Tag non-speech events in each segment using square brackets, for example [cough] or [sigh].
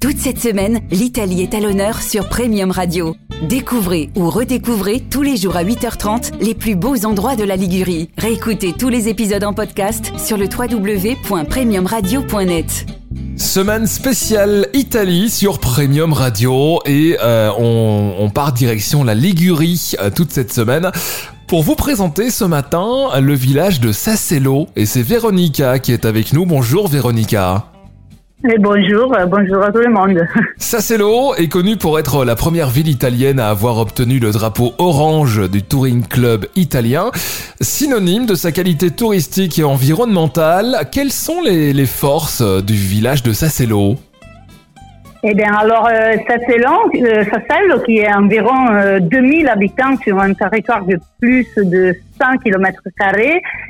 Toute cette semaine, l'Italie est à l'honneur sur Premium Radio. Découvrez ou redécouvrez tous les jours à 8h30 les plus beaux endroits de la Ligurie. Réécoutez tous les épisodes en podcast sur le www.premiumradio.net. Semaine spéciale Italie sur Premium Radio et euh, on, part direction la Ligurie euh, toute cette semaine pour vous présenter ce matin le village de Sassello et c'est Véronica qui est avec nous. Bonjour Véronica. Et bonjour, euh, bonjour à tout le monde. [laughs] Sassello est connu pour être la première ville italienne à avoir obtenu le drapeau orange du Touring Club italien. Synonyme de sa qualité touristique et environnementale, quelles sont les, les forces du village de Sassello Eh bien, alors, euh, Sassello, euh, Sassello, qui est environ euh, 2000 habitants sur un territoire de plus de 100 km,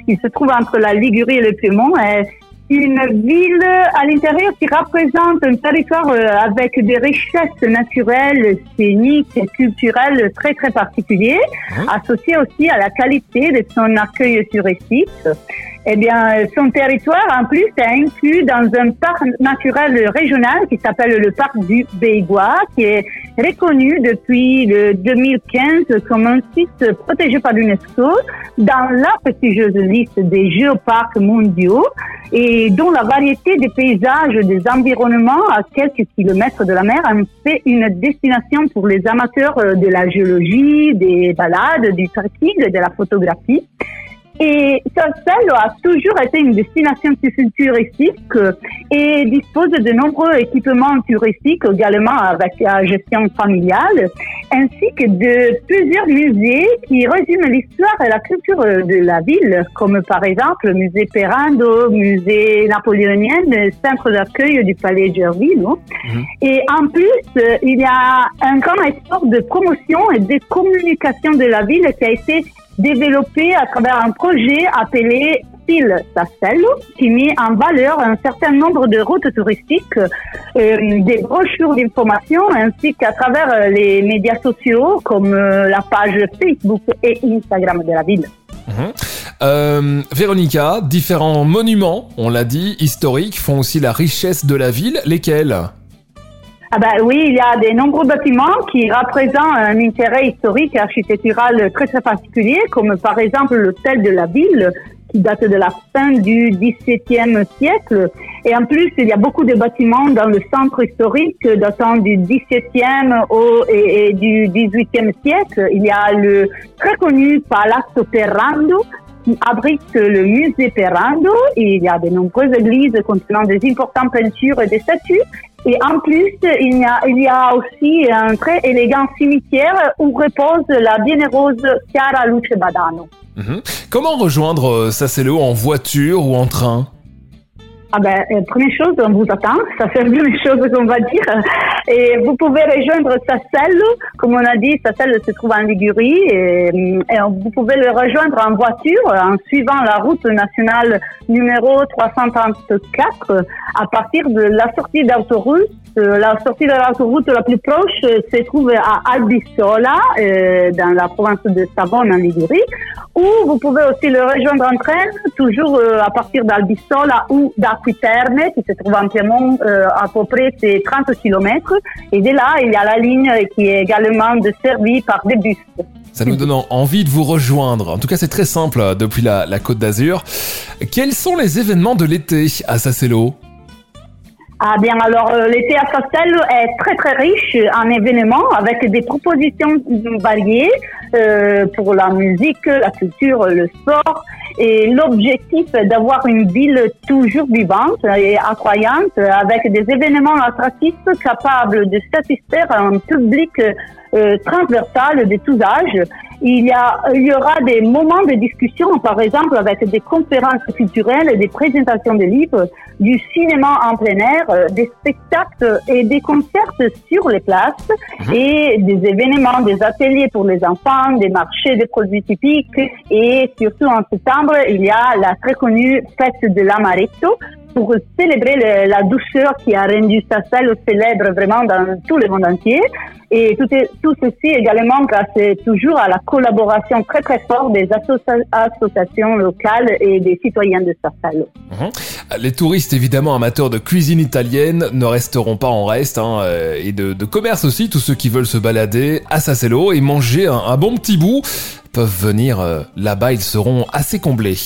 il se trouve entre la Ligurie et le Piémont. Une ville à l'intérieur qui représente un territoire euh, avec des richesses naturelles, scéniques et culturelles très très particuliers, associées aussi à la qualité de son accueil touristique. Eh bien, son territoire, en plus, est inclus dans un parc naturel régional qui s'appelle le parc du Bégois, qui est reconnu depuis le 2015 comme un site protégé par l'UNESCO dans la prestigieuse liste des géoparcs mondiaux et dont la variété des paysages, des environnements à quelques kilomètres de la mer en fait une destination pour les amateurs de la géologie, des balades, du trekking, de la photographie. Et Sassello a toujours été une destination touristique euh, et dispose de nombreux équipements touristiques également avec la gestion familiale, ainsi que de plusieurs musées qui résument l'histoire et la culture de la ville, comme par exemple le musée Perando, musée napoléonien, le centre d'accueil du palais Gervino. Et en plus, euh, il y a un grand effort de promotion et de communication de la ville qui a été développé à travers un projet appelé Style Sassello, qui met en valeur un certain nombre de routes touristiques, euh, des brochures d'information, ainsi qu'à travers euh, les médias sociaux comme euh, la page Facebook et Instagram de la ville. Euh, Véronica, différents monuments, on l'a dit, historiques, font aussi la richesse de la ville. Lesquels? Ah ben oui, il y a de nombreux bâtiments qui représentent un intérêt historique et architectural très très particulier, comme par exemple l'hôtel de la ville qui date de la fin du XVIIe siècle. Et en plus, il y a beaucoup de bâtiments dans le centre historique datant du XVIIe et, du XVIIIe siècle. Il y a le très connu Palazzo Perrando qui abrite le musée Perrando. Il y a de nombreuses églises contenant des importantes peintures et des statues. Et en plus, il y a, il y a aussi un très élégant cimetière où repose la bienheureuse Chiara Luce Badano. Mhm. Comment rejoindre euh, Sassello en voiture ou en train? Ah ben, euh, première chose, on vous attend. Ça fait la première chose qu'on va dire. Et vous pouvez rejoindre Sassello. Comme on a dit, Sassello se trouve en Ligurie. Et, et vous pouvez le rejoindre en voiture en suivant la route nationale numéro 334 à partir de la sortie d'autoroute. Euh, La sortie de l'autoroute la plus proche euh, se trouve à Albissola, euh, dans la province de Savone en Ligurie, ou vous pouvez aussi le rejoindre en train, toujours euh, à partir d'Albissola ou d'Aquiterme, qui se trouve en Piémont, euh, à peu près c'est 30 km. Et de là, il y a la ligne qui est également desservie par des bus. Ça nous donne envie de vous rejoindre. En tout cas, c'est très simple euh, depuis la, la Côte d'Azur. Quels sont les événements de l'été à Sassello Ah bien, alors euh, l'été à Sassello est très très riche en événements avec des propositions variées euh, pour la musique, la culture, le sport. Et l'objectif d'avoir une ville toujours vivante et attrayante avec des événements attractifs capables de satisfaire un public euh, transversal de tous âges. Il y, a, il y aura des moments de discussion, par exemple, avec des conférences culturelles, des présentations de livres, du cinéma en plein air, euh, des spectacles et des concerts sur les places et des événements, des ateliers pour les enfants, des marchés de produits typiques. Et surtout en septembre, il y a la très connue fête de l'Amaretto pour célébrer la douceur qui a rendu Sassello célèbre vraiment dans tout le monde entier. Et tout, ceci également grâce toujours à la collaboration très très forte des associations locales et des citoyens de Sassello. Mhm. Les touristes évidemment amateurs de cuisine italienne ne resteront pas en reste hein, euh, et de, commerce aussi, tous ceux qui veulent se balader à Sassello et manger un, un bon petit bout peuvent venir euh, là-bas, ils seront assez comblés.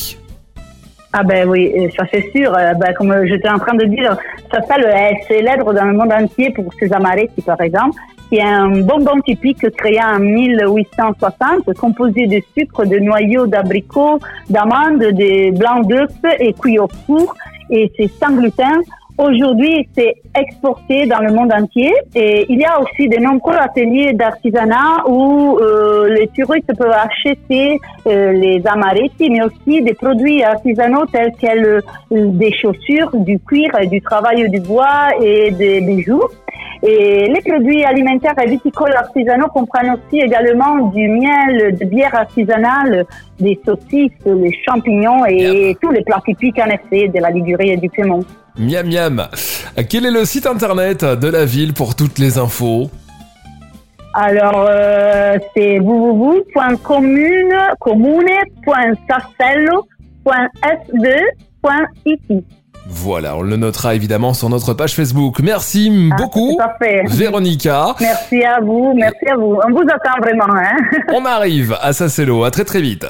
Ah ben oui, ça c'est sûr. Euh, ben, comme j'étais en train de dire, Sassal est célèbre dans le monde entier pour ses amaretti par exemple, qui est un bonbon typique créé en 1860, composé de sucre, de noyaux d'abricots, d'amandes, de blancs d'œufs et cuit au four. Et c'est sans gluten. Aujourd'hui, c'est exporté dans le monde entier et il y a aussi de nombreux ateliers d'artisanat où euh, les touristes peuvent acheter euh, les amaretti, mais aussi des produits artisanaux tels que des chaussures, du cuir, du travail du bois et des bijoux. Et les produits alimentaires et viticoles artisanaux comprennent aussi également du miel, de bière artisanale, des saucisses, les champignons et tous les plats typiques en effet de la Ligurie et du Piémont. Miam miam. Quel est le site internet de la ville pour toutes les infos? Alors, euh, c'est www.comune.sassello.s2.it. Voilà, on le notera évidemment sur notre page Facebook. Merci ah, beaucoup, Véronica. Merci à vous, merci à vous. On vous attend vraiment. Hein on arrive à Sassello, à très très vite.